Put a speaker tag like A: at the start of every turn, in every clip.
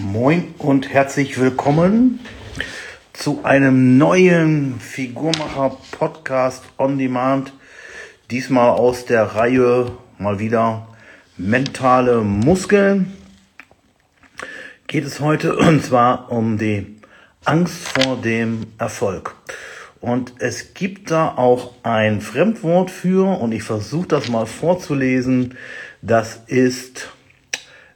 A: Moin und herzlich willkommen zu einem neuen Figurmacher Podcast on Demand. Diesmal aus der Reihe mal wieder mentale Muskeln. Geht es heute und zwar um die Angst vor dem Erfolg. Und es gibt da auch ein Fremdwort für und ich versuche das mal vorzulesen. Das ist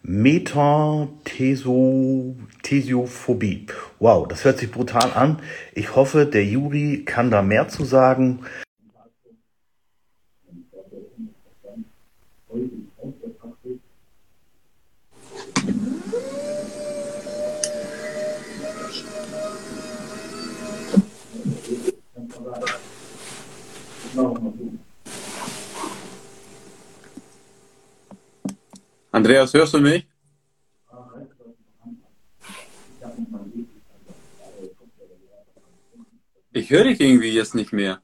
A: Metathesiophobie. Wow, das hört sich brutal an. Ich hoffe, der Juri kann da mehr zu sagen.
B: Andreas, hörst du mich? Ich höre dich irgendwie jetzt nicht mehr.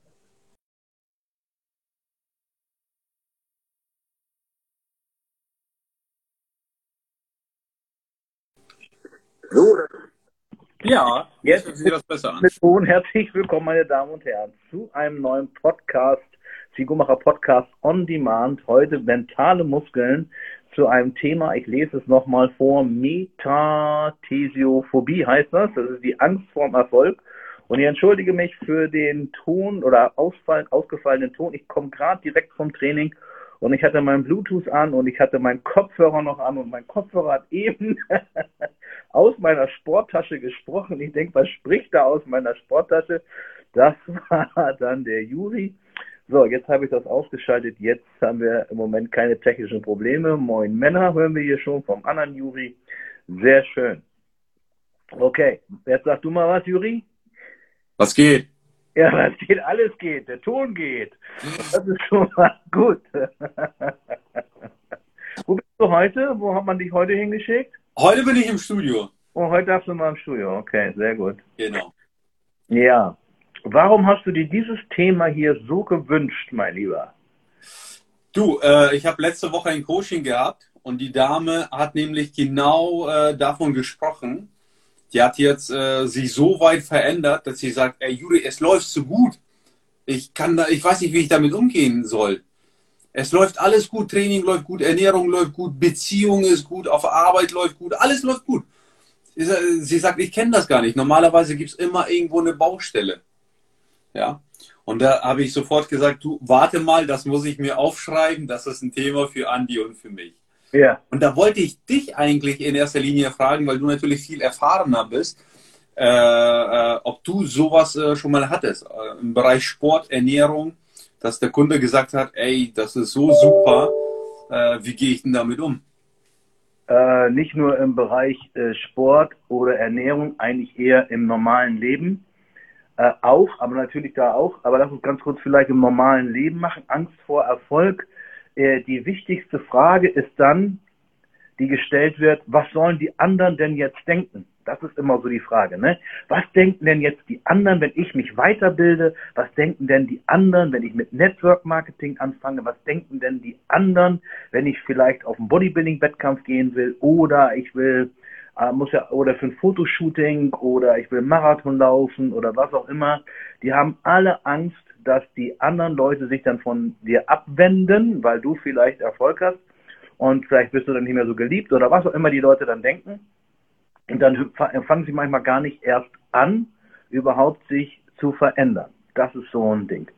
B: Ja,
A: jetzt sieht das besser an. Und herzlich willkommen, meine Damen und Herren, zu einem neuen Podcast, Figurmacher Podcast on Demand. Heute mentale Muskeln zu einem Thema, ich lese es nochmal vor, Metathesiophobie heißt das. Das ist die Angst vorm Erfolg. Und ich entschuldige mich für den Ton oder Ausfall, ausgefallenen Ton. Ich komme gerade direkt vom Training und ich hatte meinen Bluetooth an und ich hatte meinen Kopfhörer noch an und mein Kopfhörer hat eben aus meiner Sporttasche gesprochen. Ich denke, was spricht da aus meiner Sporttasche? Das war dann der Juri. So, jetzt habe ich das ausgeschaltet. Jetzt haben wir im Moment keine technischen Probleme. Moin Männer hören wir hier schon vom anderen Juri. Sehr schön. Okay, jetzt sag du mal was, Juri.
B: Was geht?
A: Ja, was geht? Alles geht. Der Ton geht. Das ist schon mal gut. Wo bist du heute? Wo hat man dich heute hingeschickt?
B: Heute bin ich im Studio.
A: Oh, heute darfst du mal im Studio. Okay, sehr gut.
B: Genau.
A: Ja. Warum hast du dir dieses Thema hier so gewünscht, mein Lieber?
B: Du, äh, ich habe letzte Woche ein Coaching gehabt und die Dame hat nämlich genau äh, davon gesprochen. Die hat jetzt äh, sich so weit verändert, dass sie sagt, ey Juri, es läuft so gut. Ich kann da, ich weiß nicht, wie ich damit umgehen soll. Es läuft alles gut, Training läuft gut, Ernährung läuft gut, Beziehung ist gut, auf Arbeit läuft gut, alles läuft gut. Sie sagt, ich kenne das gar nicht. Normalerweise gibt es immer irgendwo eine Baustelle. Ja. Und da habe ich sofort gesagt, du warte mal, das muss ich mir aufschreiben, das ist ein Thema für Andi und für mich.
A: Ja.
B: Und da wollte ich dich eigentlich in erster Linie fragen, weil du natürlich viel erfahrener bist, äh, äh, ob du sowas äh, schon mal hattest äh, im Bereich Sport, Ernährung, dass der Kunde gesagt hat, ey, das ist so super, äh, wie gehe ich denn damit um?
A: Äh, nicht nur im Bereich Sport oder Ernährung, eigentlich eher im normalen Leben äh, auch, aber natürlich da auch. Aber lass uns ganz kurz vielleicht im normalen Leben machen. Angst vor Erfolg. Äh, die wichtigste Frage ist dann, die gestellt wird, was sollen die anderen denn jetzt denken? Das ist immer so die Frage, ne? Was denken denn jetzt die anderen, wenn ich mich weiterbilde? Was denken denn die anderen, wenn ich mit Network Marketing anfange? Was denken denn die anderen, wenn ich vielleicht auf einen Bodybuilding-Wettkampf gehen will oder ich will muss ja, oder für ein Fotoshooting oder ich will Marathon laufen oder was auch immer. Die haben alle Angst, dass die anderen Leute sich dann von dir abwenden, weil du vielleicht Erfolg hast und vielleicht bist du dann nicht mehr so geliebt oder was auch immer die Leute dann denken. Und dann fangen sie manchmal gar nicht erst an, überhaupt sich zu verändern. Das ist so ein Ding.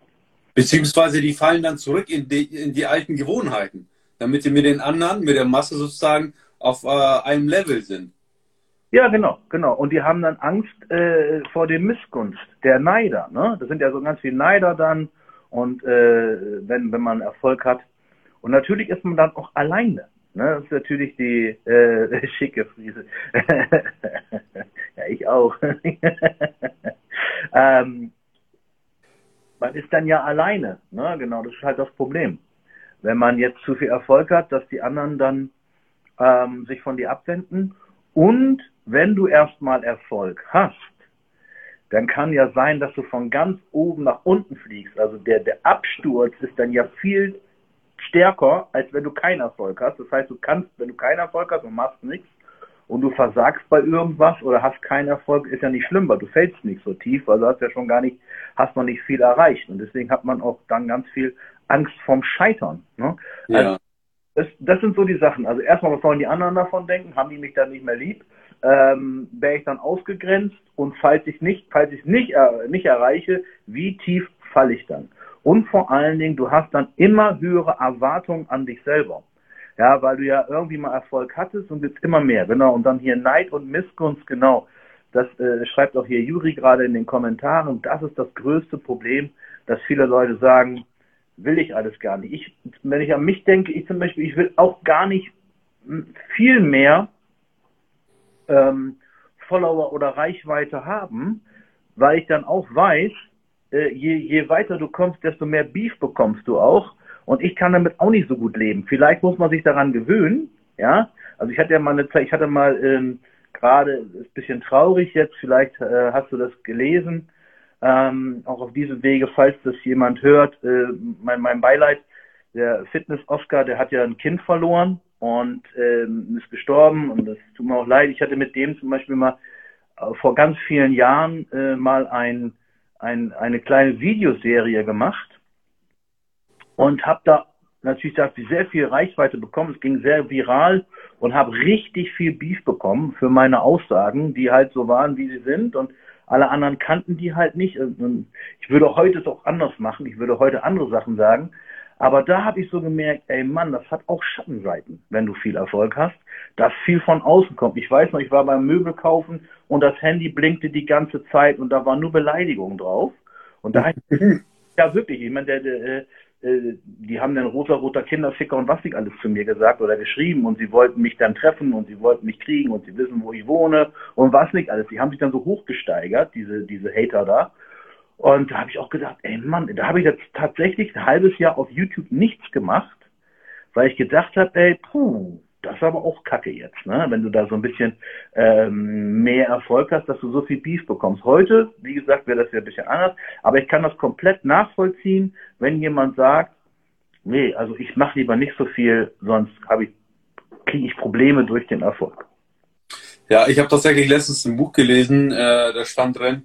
B: Beziehungsweise die fallen dann zurück in die, in die alten Gewohnheiten, damit sie mit den anderen, mit der Masse sozusagen auf äh, einem Level sind.
A: Ja, genau, genau. Und die haben dann Angst äh, vor dem Missgunst, der Neider. Ne? Das sind ja so ganz viele Neider dann. Und äh, wenn, wenn man Erfolg hat. Und natürlich ist man dann auch alleine. Ne? Das ist natürlich die äh, schicke Friese. ja, ich auch. ähm, man ist dann ja alleine. Ne? Genau, das ist halt das Problem. Wenn man jetzt zu viel Erfolg hat, dass die anderen dann ähm, sich von dir abwenden und wenn du erstmal Erfolg hast, dann kann ja sein, dass du von ganz oben nach unten fliegst. Also der, der Absturz ist dann ja viel stärker, als wenn du keinen Erfolg hast. Das heißt, du kannst, wenn du keinen Erfolg hast und machst nichts, und du versagst bei irgendwas oder hast keinen Erfolg, ist ja nicht schlimm, weil du fällst nicht so tief, weil du hast ja schon gar nicht, hast noch nicht viel erreicht. Und deswegen hat man auch dann ganz viel Angst vorm Scheitern. Ne? Ja. Also, das, das sind so die Sachen. Also erstmal, was sollen die anderen davon denken? Haben die mich dann nicht mehr lieb? Ähm, Wäre ich dann ausgegrenzt? Und falls ich nicht, falls ich nicht, äh, nicht erreiche, wie tief falle ich dann? Und vor allen Dingen, du hast dann immer höhere Erwartungen an dich selber. Ja, weil du ja irgendwie mal Erfolg hattest und jetzt immer mehr. Genau. Und dann hier Neid und Missgunst, genau. Das äh, schreibt auch hier Juri gerade in den Kommentaren. Das ist das größte Problem, dass viele Leute sagen, will ich alles gar nicht. Ich, wenn ich an mich denke, ich zum Beispiel, ich will auch gar nicht viel mehr ähm, Follower oder Reichweite haben, weil ich dann auch weiß, äh, je, je weiter du kommst, desto mehr Beef bekommst du auch. Und ich kann damit auch nicht so gut leben. Vielleicht muss man sich daran gewöhnen, ja. Also ich hatte ja mal eine Zeit, ich hatte mal ähm, gerade, ist ein bisschen traurig jetzt, vielleicht äh, hast du das gelesen, ähm, auch auf diesem Wege, falls das jemand hört, äh, mein, mein Beileid, der Fitness-Oscar, der hat ja ein Kind verloren und ähm, ist gestorben und das tut mir auch leid. Ich hatte mit dem zum Beispiel mal äh, vor ganz vielen Jahren äh, mal ein, ein, eine kleine Videoserie gemacht und habe da natürlich da sehr viel Reichweite bekommen. Es ging sehr viral und habe richtig viel Beef bekommen für meine Aussagen, die halt so waren, wie sie sind und alle anderen kannten die halt nicht. Ich würde heute es auch anders machen. Ich würde heute andere Sachen sagen. Aber da habe ich so gemerkt, ey Mann, das hat auch Schattenseiten, wenn du viel Erfolg hast, dass viel von außen kommt. Ich weiß noch, ich war beim Möbel kaufen und das Handy blinkte die ganze Zeit und da war nur Beleidigung drauf. Und da ja wirklich, ich meine, der, der, äh, äh, die haben dann rosa-roter Kinderficker und was nicht alles zu mir gesagt oder geschrieben und sie wollten mich dann treffen und sie wollten mich kriegen und sie wissen, wo ich wohne und was nicht alles. Die haben sich dann so hochgesteigert, diese, diese Hater da. Und da habe ich auch gedacht, ey Mann, da habe ich jetzt tatsächlich ein halbes Jahr auf YouTube nichts gemacht, weil ich gedacht habe, ey, puh, das ist aber auch Kacke jetzt, ne? Wenn du da so ein bisschen ähm, mehr Erfolg hast, dass du so viel Beef bekommst. Heute, wie gesagt, wäre das ja ein bisschen anders, aber ich kann das komplett nachvollziehen, wenn jemand sagt, nee, also ich mache lieber nicht so viel, sonst habe ich kriege ich Probleme durch den Erfolg.
B: Ja, ich habe tatsächlich letztens ein Buch gelesen, äh, da stand drin,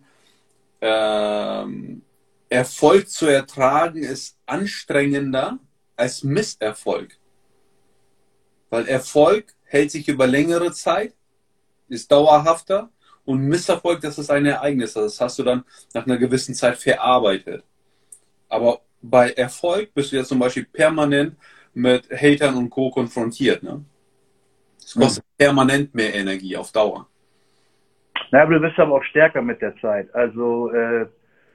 B: ähm, Erfolg zu ertragen ist anstrengender als Misserfolg. Weil Erfolg hält sich über längere Zeit, ist dauerhafter und Misserfolg, das ist ein Ereignis. Das hast du dann nach einer gewissen Zeit verarbeitet. Aber bei Erfolg bist du ja zum Beispiel permanent mit Hatern und Co. konfrontiert. Ne? Es kostet mhm. permanent mehr Energie auf Dauer.
A: Na, aber du bist aber auch stärker mit der Zeit. Also äh,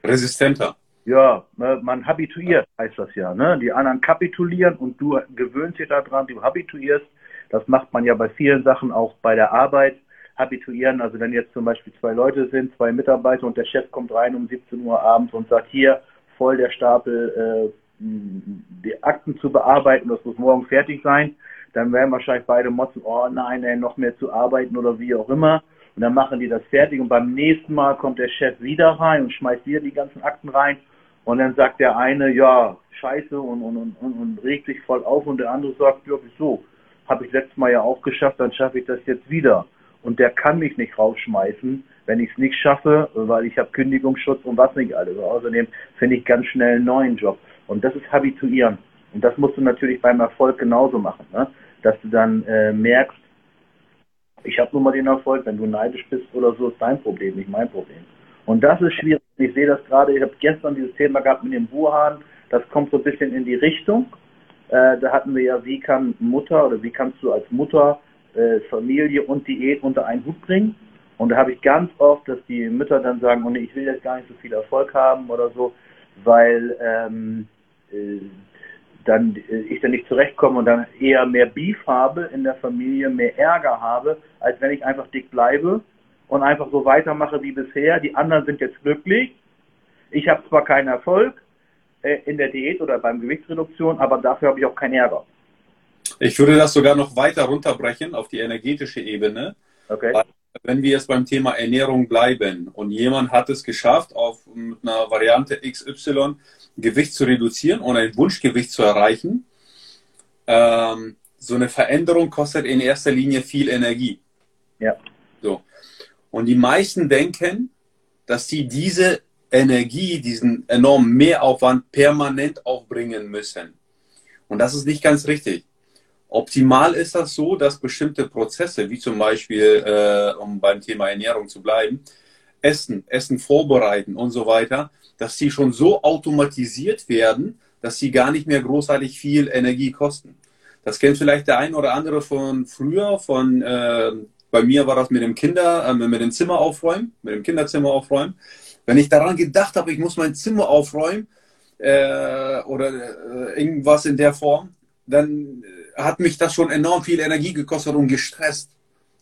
B: resistenter.
A: Ja, ne, man habituiert, heißt das ja. Ne? Die anderen kapitulieren und du gewöhnst dich daran, du habituierst. Das macht man ja bei vielen Sachen auch bei der Arbeit. Habituieren, also wenn jetzt zum Beispiel zwei Leute sind, zwei Mitarbeiter und der Chef kommt rein um 17 Uhr abends und sagt, hier, voll der Stapel, äh, die Akten zu bearbeiten, das muss morgen fertig sein, dann werden wahrscheinlich beide motzen, oh nein, ey, noch mehr zu arbeiten oder wie auch immer. Und dann machen die das fertig und beim nächsten Mal kommt der Chef wieder rein und schmeißt wieder die ganzen Akten rein und dann sagt der eine, ja, scheiße und, und, und, und regt sich voll auf und der andere sagt, ja, wieso? Habe ich letztes Mal ja auch geschafft, dann schaffe ich das jetzt wieder. Und der kann mich nicht rausschmeißen, wenn ich es nicht schaffe, weil ich habe Kündigungsschutz und was nicht alles. Außerdem finde ich ganz schnell einen neuen Job. Und das ist Habituieren. Und das musst du natürlich beim Erfolg genauso machen, ne? dass du dann äh, merkst, ich habe nun mal den Erfolg, wenn du neidisch bist oder so, ist dein Problem, nicht mein Problem. Und das ist schwierig. Ich sehe das gerade, ich habe gestern dieses Thema gehabt mit dem Wuhan, das kommt so ein bisschen in die Richtung. Äh, da hatten wir ja, wie kann Mutter oder wie kannst du als Mutter äh, Familie und Diät unter einen Hut bringen? Und da habe ich ganz oft, dass die Mütter dann sagen, oh nee, ich will jetzt gar nicht so viel Erfolg haben oder so, weil ähm, äh, dann äh, ich dann nicht zurechtkomme und dann eher mehr Beef habe in der Familie, mehr Ärger habe, als wenn ich einfach dick bleibe und einfach so weitermache wie bisher. Die anderen sind jetzt glücklich. Ich habe zwar keinen Erfolg äh, in der Diät oder beim Gewichtsreduktion, aber dafür habe ich auch keinen Ärger.
B: Ich würde das sogar noch weiter runterbrechen auf die energetische Ebene. Okay. Wenn wir jetzt beim Thema Ernährung bleiben und jemand hat es geschafft, auf mit einer Variante XY Gewicht zu reduzieren und ein Wunschgewicht zu erreichen, ähm, so eine Veränderung kostet in erster Linie viel Energie.
A: Ja.
B: So. Und die meisten denken, dass sie diese Energie, diesen enormen Mehraufwand permanent aufbringen müssen. Und das ist nicht ganz richtig. Optimal ist das so, dass bestimmte Prozesse, wie zum Beispiel, äh, um beim Thema Ernährung zu bleiben, Essen, Essen vorbereiten und so weiter, dass sie schon so automatisiert werden, dass sie gar nicht mehr großartig viel Energie kosten. Das kennt vielleicht der ein oder andere von früher, von äh, bei mir war das mit dem Kinder, äh, mit dem Zimmer aufräumen, mit dem Kinderzimmer aufräumen. Wenn ich daran gedacht habe, ich muss mein Zimmer aufräumen äh, oder äh, irgendwas in der Form, dann hat mich das schon enorm viel Energie gekostet und gestresst.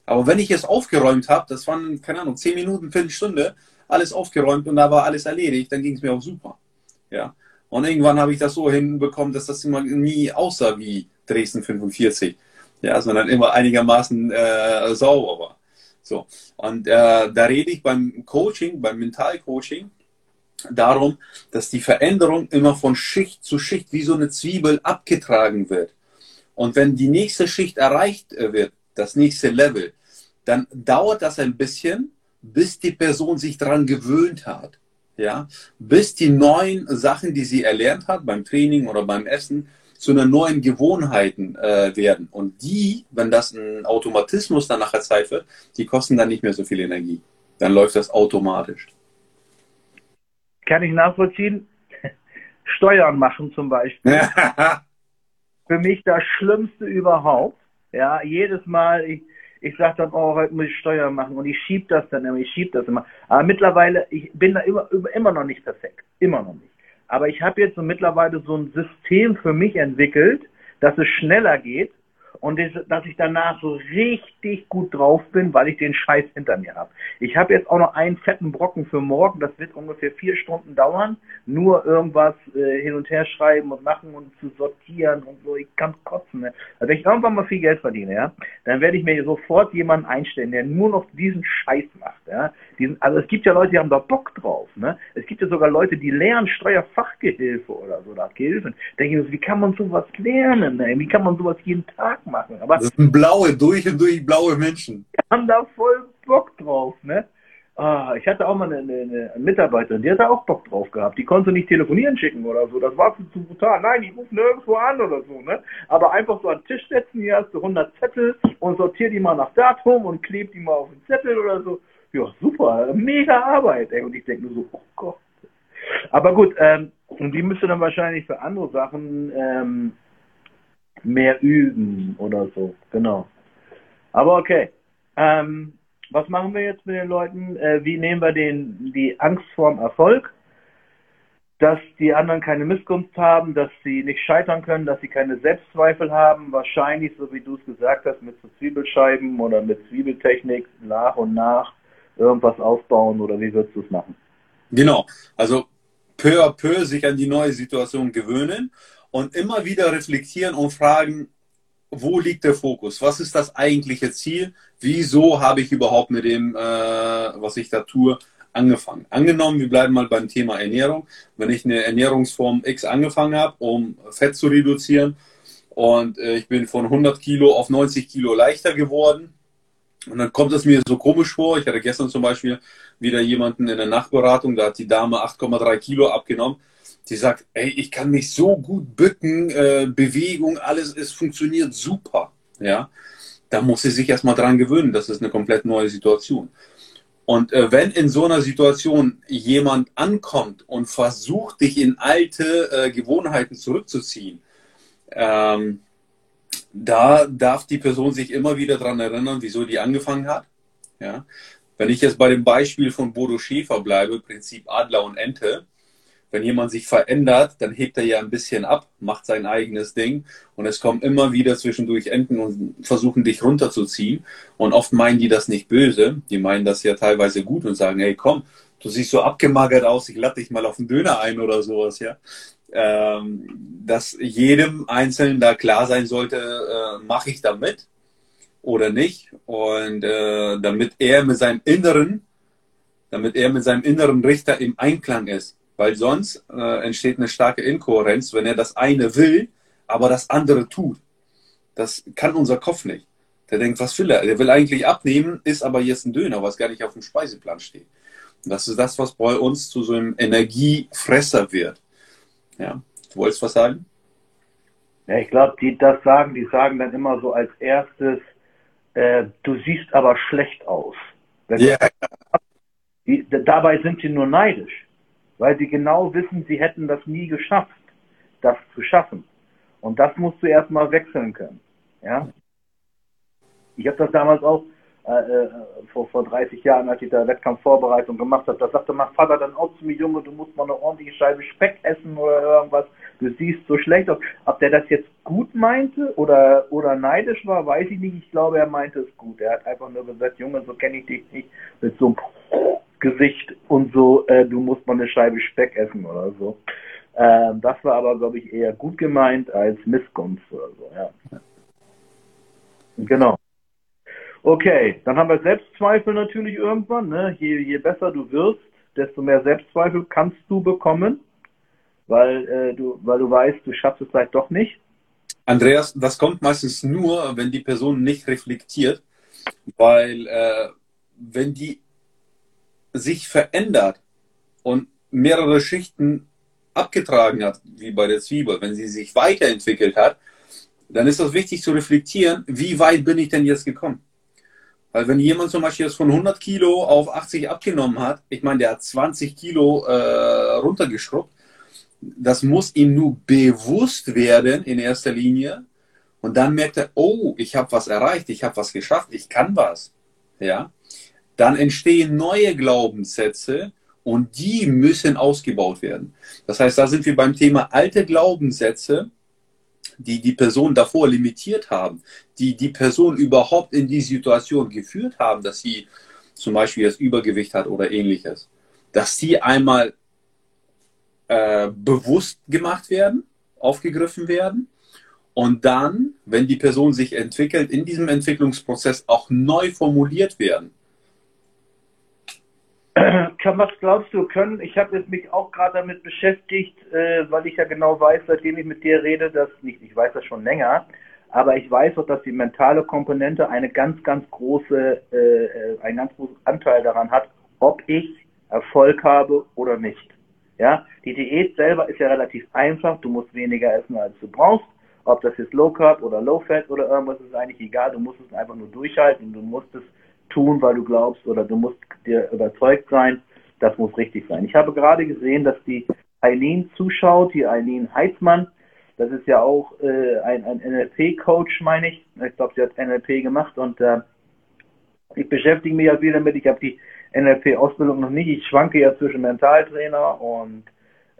B: Aber wenn ich es aufgeräumt habe, das waren, keine Ahnung, zehn Minuten, Viertelstunde, alles aufgeräumt und da war alles erledigt, dann ging es mir auch super. Ja. Und irgendwann habe ich das so hinbekommen, dass das immer nie aussah wie Dresden 45. Ja, sondern immer einigermaßen äh, sauber war. So. Und äh, da rede ich beim Coaching, beim Mentalcoaching, darum, dass die Veränderung immer von Schicht zu Schicht wie so eine Zwiebel abgetragen wird. Und wenn die nächste Schicht erreicht äh, wird, das nächste Level, dann dauert das ein bisschen, bis die Person sich daran gewöhnt hat. Ja, bis die neuen Sachen, die sie erlernt hat beim Training oder beim Essen, zu einer neuen Gewohnheiten äh, werden. Und die, wenn das ein Automatismus dann nachher Zeit wird, die kosten dann nicht mehr so viel Energie. Dann läuft das automatisch.
A: Kann ich nachvollziehen. Steuern machen zum Beispiel. Für mich das Schlimmste überhaupt. Ja, jedes Mal, ich, ich sage dann, oh, heute muss ich Steuern machen und ich schieb das dann immer, ich schieb das immer. Aber mittlerweile, ich bin da immer, immer noch nicht perfekt. Immer noch nicht. Aber ich habe jetzt so mittlerweile so ein System für mich entwickelt, dass es schneller geht und dass ich danach so richtig gut drauf bin, weil ich den Scheiß hinter mir habe. Ich habe jetzt auch noch einen fetten Brocken für morgen, das wird ungefähr vier Stunden dauern, nur irgendwas äh, hin und her schreiben und machen und zu sortieren und so, ich kann kotzen. Ne? Also wenn ich irgendwann mal viel Geld verdiene, ja, dann werde ich mir sofort jemanden einstellen, der nur noch diesen Scheiß macht. Ja? Diesen, also es gibt ja Leute, die haben da Bock drauf. Ne? Es gibt ja sogar Leute, die lernen Steuerfachgehilfe oder so, da Gehilfen. Denke ich, wie kann man sowas lernen? Ne? Wie kann man sowas jeden Tag machen.
B: Aber das sind blaue, durch und durch blaue Menschen.
A: Die haben da voll Bock drauf, ne? Ah, ich hatte auch mal eine, eine, eine Mitarbeiterin, die hatte auch Bock drauf gehabt. Die konnte nicht telefonieren schicken oder so. Das war zu brutal. Nein, ich rufe nirgendwo an oder so, ne? Aber einfach so an den Tisch setzen, hier hast du 100 Zettel und sortier die mal nach Datum und kleb die mal auf den Zettel oder so. Ja, super. Mega Arbeit, ey. Und ich denke nur so, oh Gott. Aber gut, ähm, und die müsste dann wahrscheinlich für andere Sachen ähm, mehr üben oder so. Genau. Aber okay. Ähm, was machen wir jetzt mit den Leuten? Äh, wie nehmen wir den, die Angst vorm Erfolg? Dass die anderen keine Missgunst haben, dass sie nicht scheitern können, dass sie keine Selbstzweifel haben. Wahrscheinlich, so wie du es gesagt hast, mit so Zwiebelscheiben oder mit Zwiebeltechnik nach und nach irgendwas aufbauen oder wie würdest du es machen?
B: Genau. Also peu à peu sich an die neue Situation gewöhnen und immer wieder reflektieren und fragen, wo liegt der Fokus? Was ist das eigentliche Ziel? Wieso habe ich überhaupt mit dem, äh, was ich da tue, angefangen? Angenommen, wir bleiben mal beim Thema Ernährung. Wenn ich eine Ernährungsform X angefangen habe, um Fett zu reduzieren und äh, ich bin von 100 Kilo auf 90 Kilo leichter geworden, und dann kommt es mir so komisch vor. Ich hatte gestern zum Beispiel wieder jemanden in der Nachberatung, da hat die Dame 8,3 Kilo abgenommen die sagt, ey, ich kann mich so gut bücken, äh, Bewegung, alles, es funktioniert super. Ja, da muss sie sich erstmal dran gewöhnen. Das ist eine komplett neue Situation. Und äh, wenn in so einer Situation jemand ankommt und versucht, dich in alte äh, Gewohnheiten zurückzuziehen, ähm, da darf die Person sich immer wieder dran erinnern, wieso die angefangen hat. Ja? Wenn ich jetzt bei dem Beispiel von Bodo Schäfer bleibe, Prinzip Adler und Ente, wenn jemand sich verändert, dann hebt er ja ein bisschen ab, macht sein eigenes Ding und es kommen immer wieder zwischendurch Enten und versuchen dich runterzuziehen. Und oft meinen die das nicht böse, die meinen das ja teilweise gut und sagen, hey komm, du siehst so abgemagert aus, ich lade dich mal auf den Döner ein oder sowas, ja. Ähm, dass jedem Einzelnen da klar sein sollte, äh, mache ich da mit oder nicht. Und äh, damit er mit seinem Inneren, damit er mit seinem inneren Richter im Einklang ist weil sonst äh, entsteht eine starke Inkohärenz, wenn er das eine will, aber das andere tut. Das kann unser Kopf nicht. Der denkt, was will er? Der will eigentlich abnehmen, ist aber jetzt ein Döner, was gar nicht auf dem Speiseplan steht. Das ist das, was bei uns zu so einem Energiefresser wird. Ja, du wolltest was sagen?
A: Ja, ich glaube, die das sagen, die sagen dann immer so als erstes, äh, du siehst aber schlecht aus. Yeah. Die, dabei sind sie nur neidisch, weil sie genau wissen, sie hätten das nie geschafft, das zu schaffen. Und das musst du erstmal wechseln können. Ja? Ich habe das damals auch äh, äh, vor, vor 30 Jahren, als ich da Wettkampfvorbereitung gemacht habe, da sagte mein Vater dann auch zu mir, Junge, du musst mal eine ordentliche Scheibe Speck essen oder irgendwas, du siehst so schlecht aus. Ob der das jetzt gut meinte oder, oder neidisch war, weiß ich nicht. Ich glaube, er meinte es gut. Er hat einfach nur gesagt, Junge, so kenne ich dich nicht, mit so einem Gesicht und so, äh, du musst mal eine Scheibe Speck essen oder so. Äh, das war aber, glaube ich, eher gut gemeint als Missgunst oder so, ja. Genau. Okay, dann haben wir Selbstzweifel natürlich irgendwann. Ne? Je, je besser du wirst, desto mehr Selbstzweifel kannst du bekommen, weil, äh, du, weil du weißt, du schaffst es vielleicht doch nicht.
B: Andreas, das kommt meistens nur, wenn die Person nicht reflektiert, weil äh, wenn die sich verändert und mehrere Schichten abgetragen hat, wie bei der Zwiebel, wenn sie sich weiterentwickelt hat, dann ist das wichtig zu reflektieren, wie weit bin ich denn jetzt gekommen? Weil wenn jemand zum Beispiel jetzt von 100 Kilo auf 80 abgenommen hat, ich meine, der hat 20 Kilo äh, runtergeschrubbt, das muss ihm nur bewusst werden in erster Linie. Und dann merkt er, oh, ich habe was erreicht, ich habe was geschafft, ich kann was. Ja, dann entstehen neue Glaubenssätze und die müssen ausgebaut werden. Das heißt, da sind wir beim Thema alte Glaubenssätze die die Person davor limitiert haben, die die Person überhaupt in die Situation geführt haben, dass sie zum Beispiel das Übergewicht hat oder ähnliches, dass die einmal äh, bewusst gemacht werden, aufgegriffen werden und dann, wenn die Person sich entwickelt, in diesem Entwicklungsprozess auch neu formuliert werden.
A: was glaubst du, können, ich habe mich auch gerade damit beschäftigt, äh, weil ich ja genau weiß, seitdem ich mit dir rede, dass, nicht, ich weiß das schon länger, aber ich weiß auch, dass die mentale Komponente eine ganz, ganz große, äh, äh einen ganz großen Anteil daran hat, ob ich Erfolg habe oder nicht. Ja, die Diät selber ist ja relativ einfach. Du musst weniger essen, als du brauchst. Ob das jetzt Low Carb oder Low Fat oder irgendwas ist eigentlich egal. Du musst es einfach nur durchhalten. Du musst es tun, weil du glaubst oder du musst dir überzeugt sein, das muss richtig sein. Ich habe gerade gesehen, dass die Eileen zuschaut, die Eileen Heitzmann. Das ist ja auch äh, ein, ein NLP-Coach, meine ich. Ich glaube, sie hat NLP gemacht und äh, ich beschäftige mich ja viel damit. Ich habe die NLP-Ausbildung noch nicht. Ich schwanke ja zwischen Mentaltrainer und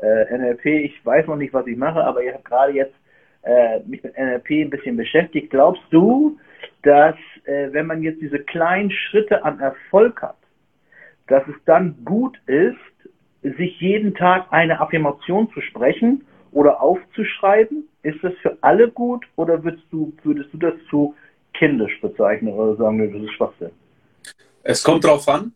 A: äh, NLP. Ich weiß noch nicht, was ich mache, aber ich habe gerade jetzt äh, mich mit NLP ein bisschen beschäftigt. Glaubst du, dass äh, wenn man jetzt diese kleinen Schritte an Erfolg hat, dass es dann gut ist, sich jeden Tag eine Affirmation zu sprechen oder aufzuschreiben? Ist das für alle gut oder würdest du, würdest du das zu kindisch bezeichnen oder sagen, das ist Schwachsinn?
B: Es kommt drauf an.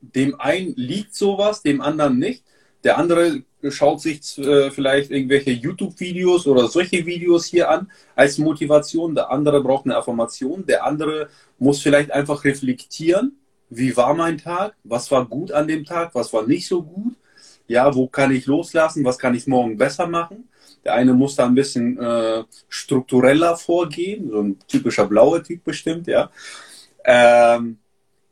B: Dem einen liegt sowas, dem anderen nicht. Der andere schaut sich äh, vielleicht irgendwelche YouTube-Videos oder solche Videos hier an als Motivation. Der andere braucht eine Affirmation. Der andere muss vielleicht einfach reflektieren wie war mein Tag, was war gut an dem Tag, was war nicht so gut, ja, wo kann ich loslassen, was kann ich morgen besser machen. Der eine muss da ein bisschen äh, struktureller vorgehen, so ein typischer blauer Typ bestimmt, ja. Ähm,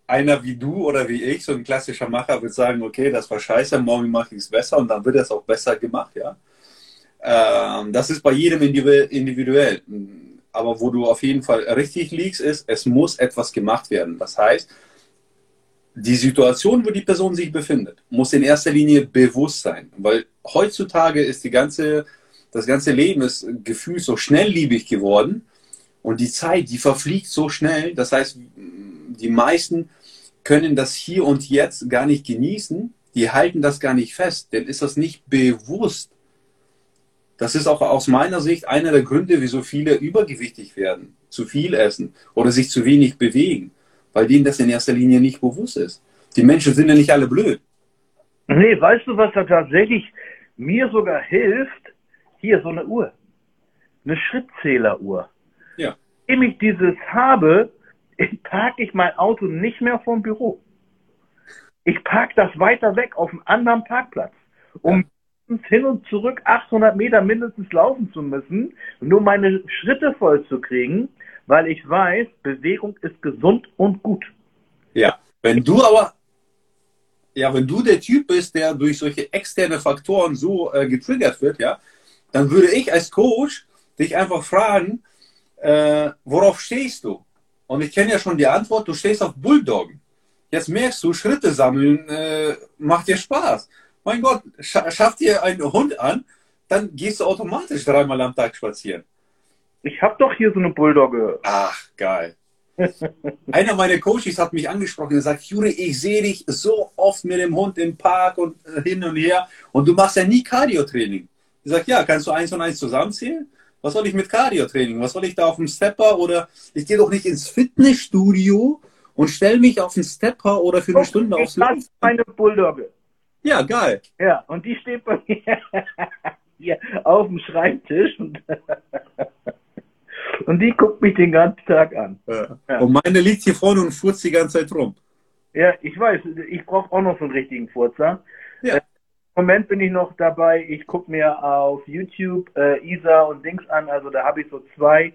B: einer wie du oder wie ich, so ein klassischer Macher, wird sagen, okay, das war scheiße, morgen mache ich es besser und dann wird es auch besser gemacht, ja. Ähm, das ist bei jedem individuell. Aber wo du auf jeden Fall richtig liegst, ist, es muss etwas gemacht werden. Das heißt, die Situation, wo die Person sich befindet, muss in erster Linie bewusst sein, weil heutzutage ist die ganze, das ganze Leben ist gefühlt so schnellliebig geworden und die Zeit, die verfliegt so schnell. Das heißt, die meisten können das hier und jetzt gar nicht genießen, die halten das gar nicht fest, denn ist das nicht bewusst. Das ist auch aus meiner Sicht einer der Gründe, wieso viele übergewichtig werden, zu viel essen oder sich zu wenig bewegen weil denen das in erster Linie nicht bewusst ist. Die Menschen sind ja nicht alle blöd.
A: Nee, weißt du, was da tatsächlich mir sogar hilft? Hier so eine Uhr. Eine Schrittzähleruhr. Ja. Indem ich dieses habe, parke ich mein Auto nicht mehr vom Büro. Ich parke das weiter weg auf einem anderen Parkplatz, um hin und zurück 800 Meter mindestens laufen zu müssen, nur meine Schritte voll zu kriegen, weil ich weiß, Bewegung ist gesund und gut.
B: Ja, wenn du aber, ja, wenn du der Typ bist, der durch solche externe Faktoren so äh, getriggert wird, ja, dann würde ich als Coach dich einfach fragen, äh, worauf stehst du? Und ich kenne ja schon die Antwort, du stehst auf Bulldoggen. Jetzt merkst du, Schritte sammeln äh, macht dir Spaß. Mein Gott, scha schaff dir einen Hund an, dann gehst du automatisch dreimal am Tag spazieren.
A: Ich habe doch hier so eine Bulldogge.
B: Ach, geil. Einer meiner Coaches hat mich angesprochen und gesagt, Juri, ich sehe dich so oft mit dem Hund im Park und äh, hin und her und du machst ja nie Cardio-Training. Ich sage, ja, kannst du eins und eins zusammenzählen? Was soll ich mit Cardio-Training? Was soll ich da auf dem Stepper oder ich gehe doch nicht ins Fitnessstudio und stelle mich auf den Stepper oder für eine Stunde aufs
A: ist meine Bulldogge.
B: Ja, geil.
A: Ja, und die steht bei mir hier auf dem Schreibtisch und, und die guckt mich den ganzen Tag an.
B: Ja. Ja. Und meine liegt hier vorne und furzt die ganze Zeit rum.
A: Ja, ich weiß, ich brauche auch noch so einen richtigen Furzer. Ja. Im Moment bin ich noch dabei, ich gucke mir auf YouTube äh, Isa und Dings an, also da habe ich so zwei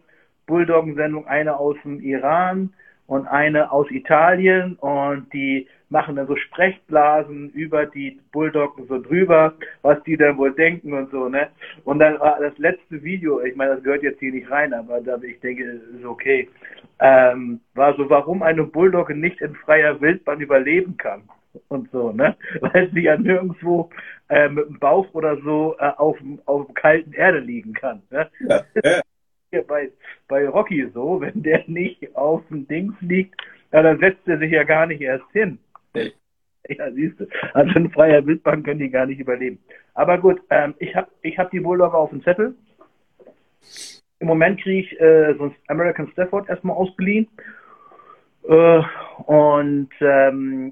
A: Bulldoggen-Sendungen, eine aus dem Iran und eine aus Italien. Und die machen dann so Sprechblasen über die Bulldoggen so drüber, was die dann wohl denken und so, ne? Und dann war das letzte Video, ich meine, das gehört jetzt hier nicht rein, aber da, ich denke, ist okay, ähm, war so, warum eine Bulldogge nicht in freier Wildbahn überleben kann und so, ne? Weil sie ja nirgendwo äh, mit dem Bauch oder so äh, auf, auf kalten Erde liegen kann. Ne? Ja, ja. Hier bei, bei Rocky so, wenn der nicht auf dem Dings liegt, ja, dann setzt er sich ja gar nicht erst hin. Ja, siehst du. Also in freier Wildbahn können die gar nicht überleben. Aber gut, ähm, ich habe ich hab die Bulldogger auf dem Zettel. Im Moment kriege ich äh, so ein American Stafford erstmal ausgeliehen. Äh, und ähm,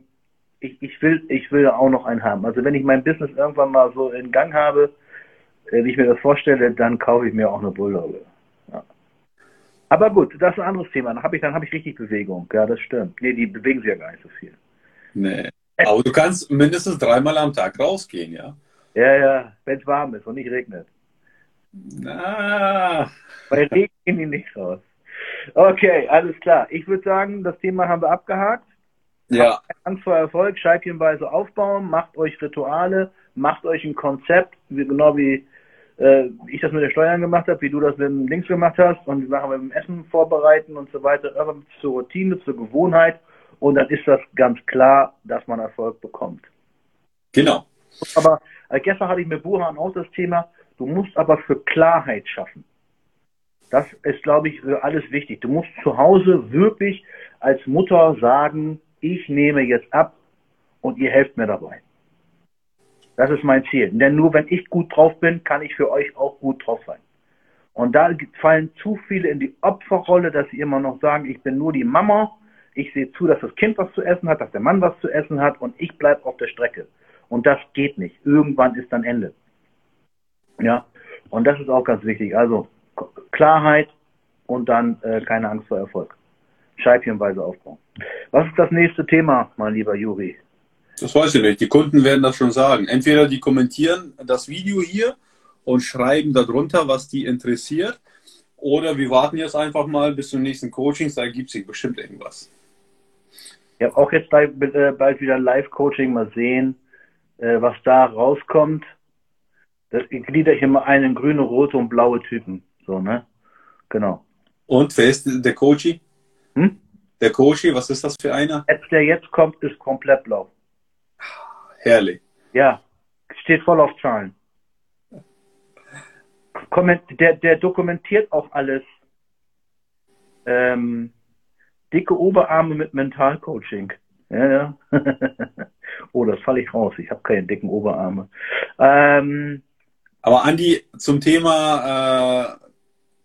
A: ich, ich, will, ich will auch noch einen haben. Also wenn ich mein Business irgendwann mal so in Gang habe, äh, wie ich mir das vorstelle, dann kaufe ich mir auch eine Bulldogge. Ja. Aber gut, das ist ein anderes Thema. Dann habe ich, dann habe ich richtig Bewegung. Ja, das stimmt. Nee, die bewegen sich ja gar nicht so viel.
B: Nee. Aber du kannst mindestens dreimal am Tag rausgehen, ja?
A: Ja, ja, wenn es warm ist und nicht regnet.
B: Na.
A: Bei Regen gehen die nicht raus. Okay, alles klar. Ich würde sagen, das Thema haben wir abgehakt.
B: Ja.
A: Angst vor Erfolg, scheibchenweise aufbauen, macht euch Rituale, macht euch ein Konzept, wie, genau wie äh, ich das mit den Steuern gemacht habe, wie du das mit dem Links gemacht hast und die Sachen mit dem Essen vorbereiten und so weiter, irgendwann zur Routine, zur Gewohnheit und dann ist das ganz klar, dass man Erfolg bekommt.
B: Genau.
A: Aber äh, gestern hatte ich mit Buhan auch das Thema, du musst aber für Klarheit schaffen. Das ist, glaube ich, alles wichtig. Du musst zu Hause wirklich als Mutter sagen, ich nehme jetzt ab und ihr helft mir dabei. Das ist mein Ziel. Denn nur wenn ich gut drauf bin, kann ich für euch auch gut drauf sein. Und da fallen zu viele in die Opferrolle, dass sie immer noch sagen, ich bin nur die Mama ich sehe zu, dass das Kind was zu essen hat, dass der Mann was zu essen hat und ich bleibe auf der Strecke. Und das geht nicht. Irgendwann ist dann Ende. Ja, und das ist auch ganz wichtig. Also Klarheit und dann äh, keine Angst vor Erfolg. Scheibchenweise aufbauen. Was ist das nächste Thema, mein lieber Juri?
B: Das weiß ich nicht. Die Kunden werden das schon sagen. Entweder die kommentieren das Video hier und schreiben darunter, was die interessiert, oder wir warten jetzt einfach mal bis zum nächsten Coaching, da gibt sich bestimmt irgendwas.
A: Ja, auch jetzt bald, äh, bald wieder Live-Coaching, mal sehen, äh, was da rauskommt. Das glieder ich immer einen grüne, rote und blaue Typen. So, ne? Genau.
B: Und wer ist der Coachy? Hm? Der Coachy, was ist das für einer?
A: Der jetzt kommt, ist komplett blau.
B: Herrlich.
A: Ja, steht voll auf Zahlen. Der, der dokumentiert auch alles. Ähm, dicke Oberarme mit Mentalcoaching. Ja, ja. oh, das falle ich raus. Ich habe keine dicken Oberarme. Ähm,
B: Aber Andi, zum Thema äh,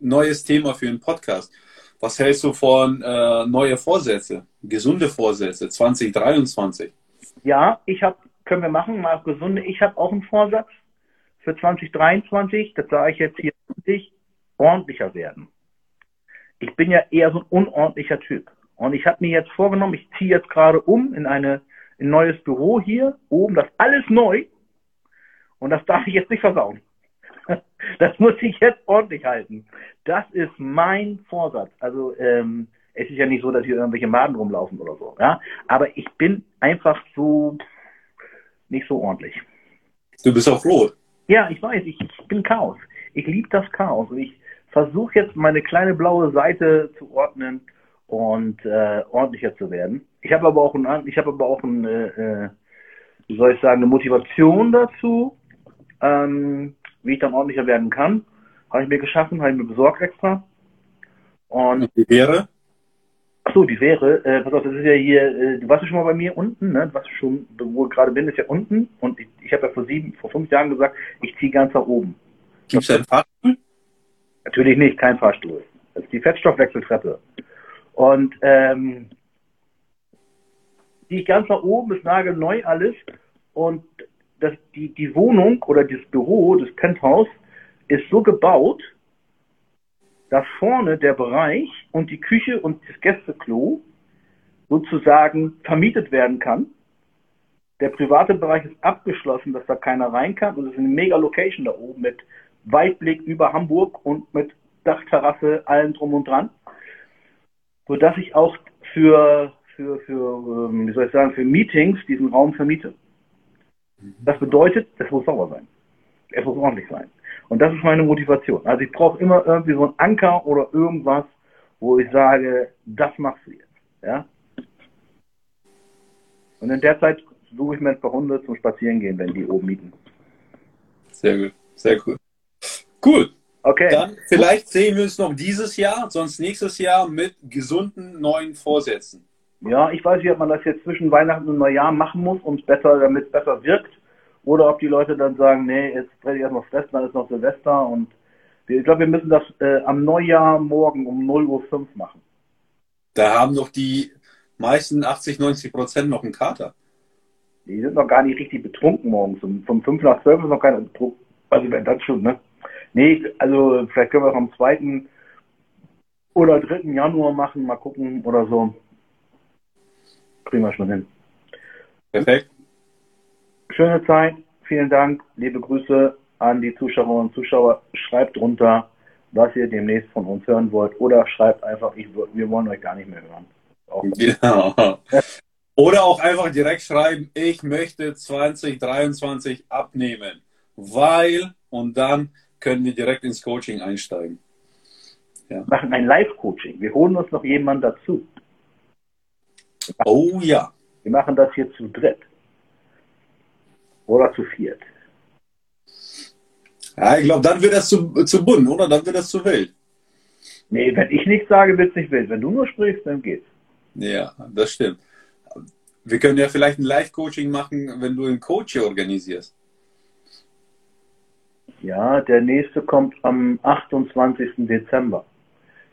B: neues Thema für einen Podcast. Was hältst du von äh, neue Vorsätze, gesunde Vorsätze 2023?
A: Ja, ich habe, können wir machen, mal gesunde. Ich habe auch einen Vorsatz für 2023. Das sage ich jetzt hier ordentlicher werden. Ich bin ja eher so ein unordentlicher Typ. Und ich habe mir jetzt vorgenommen, ich ziehe jetzt gerade um in eine ein neues Büro hier oben, das alles neu. Und das darf ich jetzt nicht versauen. Das muss ich jetzt ordentlich halten. Das ist mein Vorsatz. Also ähm, es ist ja nicht so, dass hier irgendwelche Maden rumlaufen oder so. Ja, aber ich bin einfach so nicht so ordentlich.
B: Du bist auch froh.
A: Ja, ich weiß. Ich, ich bin Chaos. Ich liebe das Chaos. Und ich versuche jetzt meine kleine blaue Seite zu ordnen und äh, ordentlicher zu werden. Ich habe aber auch ein, ich habe aber auch ein, äh, äh, wie soll ich sagen, eine Motivation dazu, ähm, wie ich dann ordentlicher werden kann. Habe ich mir geschaffen, habe ich mir besorgt extra.
B: Und die wäre?
A: Ach so, die wäre, äh, pass auf, das ist ja hier, äh, du warst ja schon mal bei mir unten, ne? Du warst schon, wo ich gerade bin, ist ja unten. Und ich, ich habe ja vor sieben, vor fünf Jahren gesagt, ich ziehe ganz nach oben.
B: Gibt es einen Fahrstuhl?
A: Natürlich nicht, kein Fahrstuhl. Das ist die Fettstoffwechseltreppe. Und ähm, die ganz nach oben ist nagelneu alles. Und das, die, die Wohnung oder das Büro, das Penthouse, ist so gebaut, dass vorne der Bereich und die Küche und das Gästeklo sozusagen vermietet werden kann. Der private Bereich ist abgeschlossen, dass da keiner rein kann. Und es ist eine mega Location da oben mit Weitblick über Hamburg und mit Dachterrasse, allem drum und dran. Sodass ich auch für, für, für, ähm, wie soll ich sagen, für Meetings diesen Raum vermiete. Das bedeutet, es muss sauber sein. Es muss ordentlich sein. Und das ist meine Motivation. Also ich brauche immer irgendwie so einen Anker oder irgendwas, wo ich sage, das machst du jetzt. Ja? Und in der Zeit suche ich mir ein paar Hunde zum Spazierengehen, wenn die oben mieten.
B: Sehr gut, sehr cool. Cool.
A: Okay.
B: Dann vielleicht sehen wir uns noch dieses Jahr, sonst nächstes Jahr mit gesunden neuen Vorsätzen.
A: Ja, ich weiß nicht, ob man das jetzt zwischen Weihnachten und Neujahr machen muss, um es besser, damit es besser wirkt. Oder ob die Leute dann sagen, nee, jetzt werde ich erstmal fressen, dann ist noch Silvester und ich glaube, wir müssen das äh, am Neujahr morgen um 0.05 Uhr machen.
B: Da haben doch die meisten 80, 90 Prozent noch einen Kater.
A: Die sind noch gar nicht richtig betrunken morgens. Vom 5 nach 12 ist noch keiner betrunken. Also wenn das schon, ne? Nee, also vielleicht können wir es am 2. oder 3. Januar machen, mal gucken oder so. Kriegen wir schon hin.
B: Perfekt.
A: Schöne Zeit. Vielen Dank. Liebe Grüße an die Zuschauerinnen und Zuschauer. Schreibt drunter, was ihr demnächst von uns hören wollt. Oder schreibt einfach, ich, wir wollen euch gar nicht mehr hören.
B: Auch genau. Oder auch einfach direkt schreiben, ich möchte 2023 abnehmen, weil und dann können wir direkt ins Coaching einsteigen.
A: Ja. Wir machen ein Live-Coaching. Wir holen uns noch jemanden dazu.
B: Oh ja.
A: Wir machen das hier zu dritt. Oder zu viert.
B: Ja, ich glaube, dann wird das zu, zu bunt, oder? Dann wird das zu wild.
A: Nee, wenn ich nichts sage, wird es nicht wild. Wenn du nur sprichst, dann geht's.
B: Ja, das stimmt. Wir können ja vielleicht ein Live-Coaching machen, wenn du einen Coach hier organisierst.
A: Ja, der nächste kommt am 28. Dezember.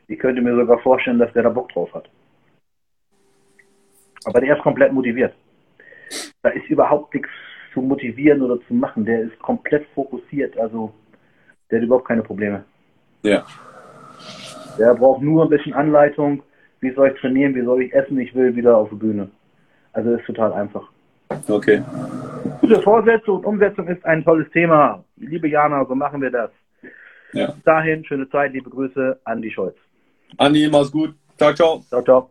A: Ich könnte mir sogar vorstellen, dass der da Bock drauf hat. Aber der ist komplett motiviert. Da ist überhaupt nichts zu motivieren oder zu machen. Der ist komplett fokussiert. Also der hat überhaupt keine Probleme.
B: Ja.
A: Der braucht nur ein bisschen Anleitung. Wie soll ich trainieren? Wie soll ich essen? Ich will wieder auf die Bühne. Also ist total einfach.
B: Okay.
A: Gute Vorsätze und Umsetzung ist ein tolles Thema. Liebe Jana, so machen wir das.
B: Ja.
A: Bis dahin, schöne Zeit, liebe Grüße, Andi Scholz.
B: Andi, mach's gut. Ciao, ciao.
A: Ciao, ciao.